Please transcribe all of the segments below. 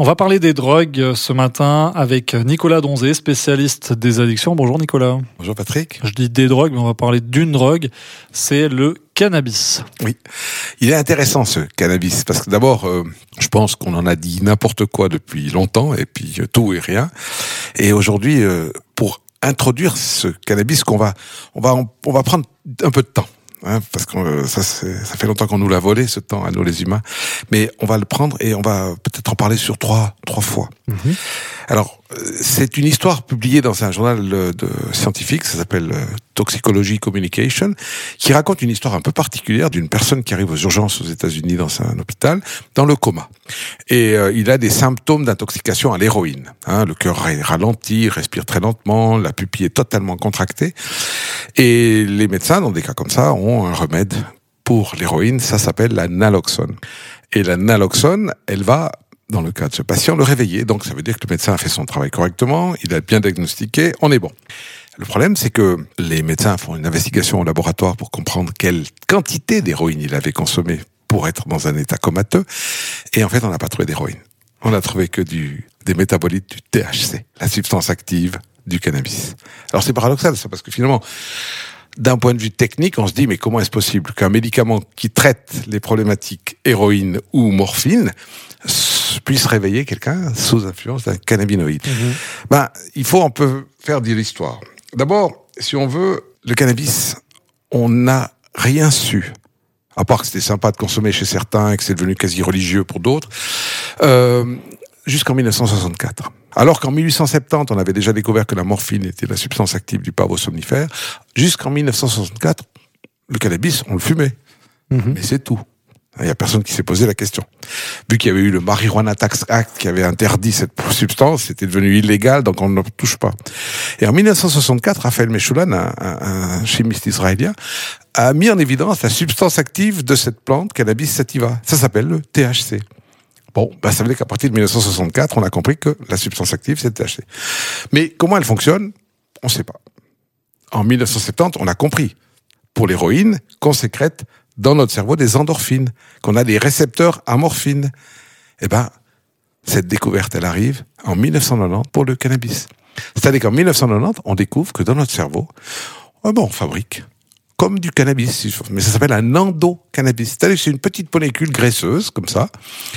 On va parler des drogues euh, ce matin avec Nicolas Donzé, spécialiste des addictions. Bonjour Nicolas. Bonjour Patrick. Je dis des drogues, mais on va parler d'une drogue, c'est le cannabis. Oui, il est intéressant ce cannabis parce que d'abord, euh, je pense qu'on en a dit n'importe quoi depuis longtemps et puis euh, tout et rien. Et aujourd'hui, pour introduire ce cannabis, qu'on va, on va, on va prendre un peu de temps. Hein, parce que euh, ça, ça fait longtemps qu'on nous l'a volé ce temps à nous les humains, mais on va le prendre et on va peut-être en parler sur trois trois fois. Mhm. Alors c'est une histoire publiée dans un journal de scientifique, ça s'appelle euh, Toxicology Communication, qui raconte une histoire un peu particulière d'une personne qui arrive aux urgences aux États-Unis dans un hôpital, dans le coma. Et euh, il a des symptômes d'intoxication à l'héroïne. Hein, le cœur ralenti, il respire très lentement, la pupille est totalement contractée. Et les médecins, dans des cas comme ça, ont un remède pour l'héroïne, ça s'appelle la naloxone. Et la naloxone, elle va dans le cas de ce patient, le réveiller. Donc ça veut dire que le médecin a fait son travail correctement, il a bien diagnostiqué, on est bon. Le problème, c'est que les médecins font une investigation au laboratoire pour comprendre quelle quantité d'héroïne il avait consommé pour être dans un état comateux. Et en fait, on n'a pas trouvé d'héroïne. On a trouvé que du, des métabolites du THC, la substance active du cannabis. Alors c'est paradoxal, ça, parce que finalement, d'un point de vue technique, on se dit, mais comment est-ce possible qu'un médicament qui traite les problématiques héroïne ou morphine puisse réveiller quelqu'un sous influence d'un cannabinoïde? Mhm. Ben, il faut un peu faire de l'histoire. D'abord, si on veut, le cannabis, on n'a rien su à part que c'était sympa de consommer chez certains et que c'est devenu quasi religieux pour d'autres, euh, jusqu'en 1964. Alors qu'en 1870, on avait déjà découvert que la morphine était la substance active du pavot somnifère, jusqu'en 1964, le cannabis, on le fumait. Mhm. Mais c'est tout. Il n'y a personne qui s'est posé la question. Vu qu'il y avait eu le Marijuana Tax Act qui avait interdit cette substance, c'était devenu illégal, donc on ne touche pas. Et en 1964, Raphaël Mechoulan, un, un, chimiste israélien, a mis en évidence la substance active de cette plante, cannabis sativa. Ça s'appelle le THC. Bon, ben ça veut dire qu'à partir de 1964, on a compris que la substance active, c'est. Mais comment elle fonctionne On ne sait pas. En 1970, on a compris. Pour l'héroïne, qu'on sécrète dans notre cerveau des endorphines, qu'on a des récepteurs à morphine. Eh ben, cette découverte, elle arrive en 1990 pour le cannabis. C'est-à-dire qu'en 1990, on découvre que dans notre cerveau, on fabrique comme du cannabis, mais ça s'appelle un endocannabis. C'est-à-dire c'est une petite molécule graisseuse, comme ça,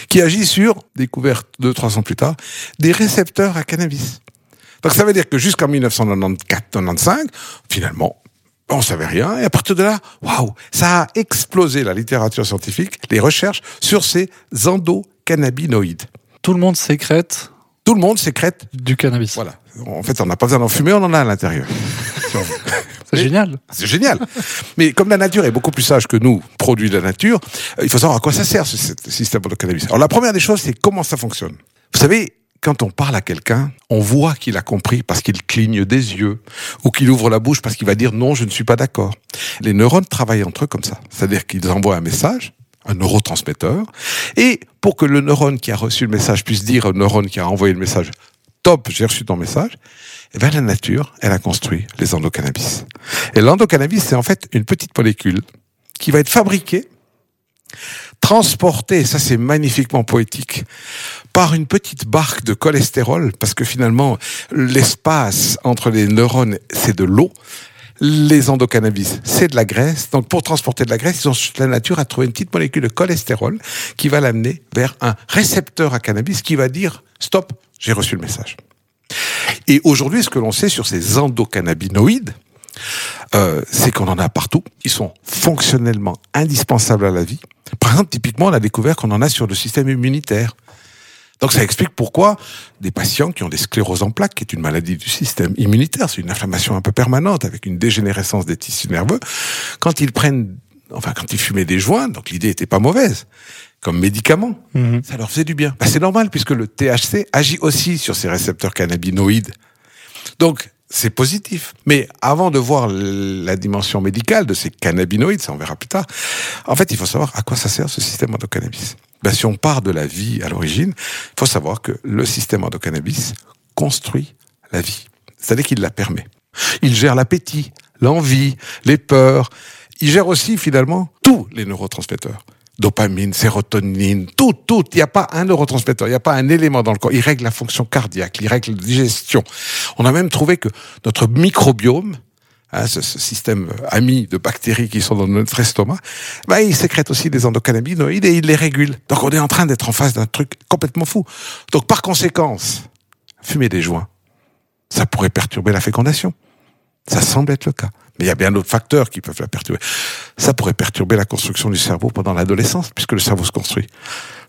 qui agit sur, découverte deux, trois ans plus tard, des récepteurs à cannabis. Donc ça veut dire que jusqu'en 1994-95, finalement, on savait rien, et à partir de là, waouh, ça a explosé la littérature scientifique, les recherches sur ces endocannabinoïdes. Tout le monde sécrète Tout le monde sécrète du cannabis. Voilà. En fait, on n'a pas besoin d'en fumer, on en a à l'intérieur. C'est génial. C'est génial. Mais comme la nature est beaucoup plus sage que nous, produits de la nature, euh, il faut savoir à quoi ça sert ce système de cannabis. Alors la première des choses, c'est comment ça fonctionne. Vous savez, quand on parle à quelqu'un, on voit qu'il a compris parce qu'il cligne des yeux ou qu'il ouvre la bouche parce qu'il va dire non, je ne suis pas d'accord. Les neurones travaillent entre eux comme ça. C'est-à-dire qu'ils envoient un message, un neurotransmetteur, et pour que le neurone qui a reçu le message puisse dire au neurone qui a envoyé le message, top, j'ai reçu ton message, eh bien, la nature, elle a construit les endocannabis. Et l'endocannabis, c'est en fait une petite molécule qui va être fabriquée, transportée, ça c'est magnifiquement poétique, par une petite barque de cholestérol, parce que finalement, l'espace entre les neurones, c'est de l'eau. Les endocannabis, c'est de la graisse. Donc, pour transporter de la graisse, la nature a trouvé une petite molécule de cholestérol qui va l'amener vers un récepteur à cannabis qui va dire stop, j'ai reçu le message. Et aujourd'hui, ce que l'on sait sur ces endocannabinoïdes, euh, c'est qu'on en a partout. Ils sont fonctionnellement indispensables à la vie. Par exemple, typiquement, on a découvert qu'on en a sur le système immunitaire. Donc ça explique pourquoi des patients qui ont des scléroses en plaques, qui est une maladie du système immunitaire, c'est une inflammation un peu permanente avec une dégénérescence des tissus nerveux, quand ils prennent, enfin quand ils fumaient des joints, donc l'idée était pas mauvaise, comme médicament, mhm. ça leur faisait du bien. Bah, c'est normal puisque le THC agit aussi sur ces récepteurs cannabinoïdes. Donc, c'est positif. Mais avant de voir la dimension médicale de ces cannabinoïdes, ça on verra plus tard, en fait, il faut savoir à quoi ça sert ce système endocannabis. Ben, si on part de la vie à l'origine, il faut savoir que le système endocannabis construit la vie. C'est-à-dire qu'il la permet. Il gère l'appétit, l'envie, les peurs. Il gère aussi finalement tous les neurotransmetteurs dopamine, sérotonine, tout, tout. Il n'y a pas un neurotransmetteur, il n'y a pas un élément dans le corps. Il règle la fonction cardiaque, il règle la digestion. On a même trouvé que notre microbiome, hein, ce, système ami de bactéries qui sont dans notre estomac, bah, il sécrète aussi des endocannabinoïdes et il les régule. Donc on est en train d'être en face d'un truc complètement fou. Donc par conséquence, fumer des joints, ça pourrait perturber la fécondation. Ça semble être le cas. Mais il y a bien d'autres facteurs qui peuvent la perturber. Ça pourrait perturber la construction du cerveau pendant l'adolescence, puisque le cerveau se construit.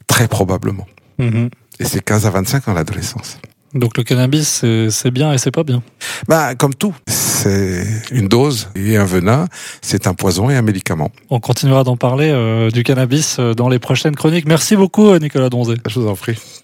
Très probablement. Mhm. Et c'est 15 à 25 ans l'adolescence. Donc le cannabis, c'est- bien et c'est pas bien? Bah, comme tout, c'est une dose et un venin, c'est un poison et un médicament. On continuera d'en parler euh, du cannabis euh, dans les prochaines chroniques. Merci beaucoup, euh, Nicolas Donzé. Je vous en prie.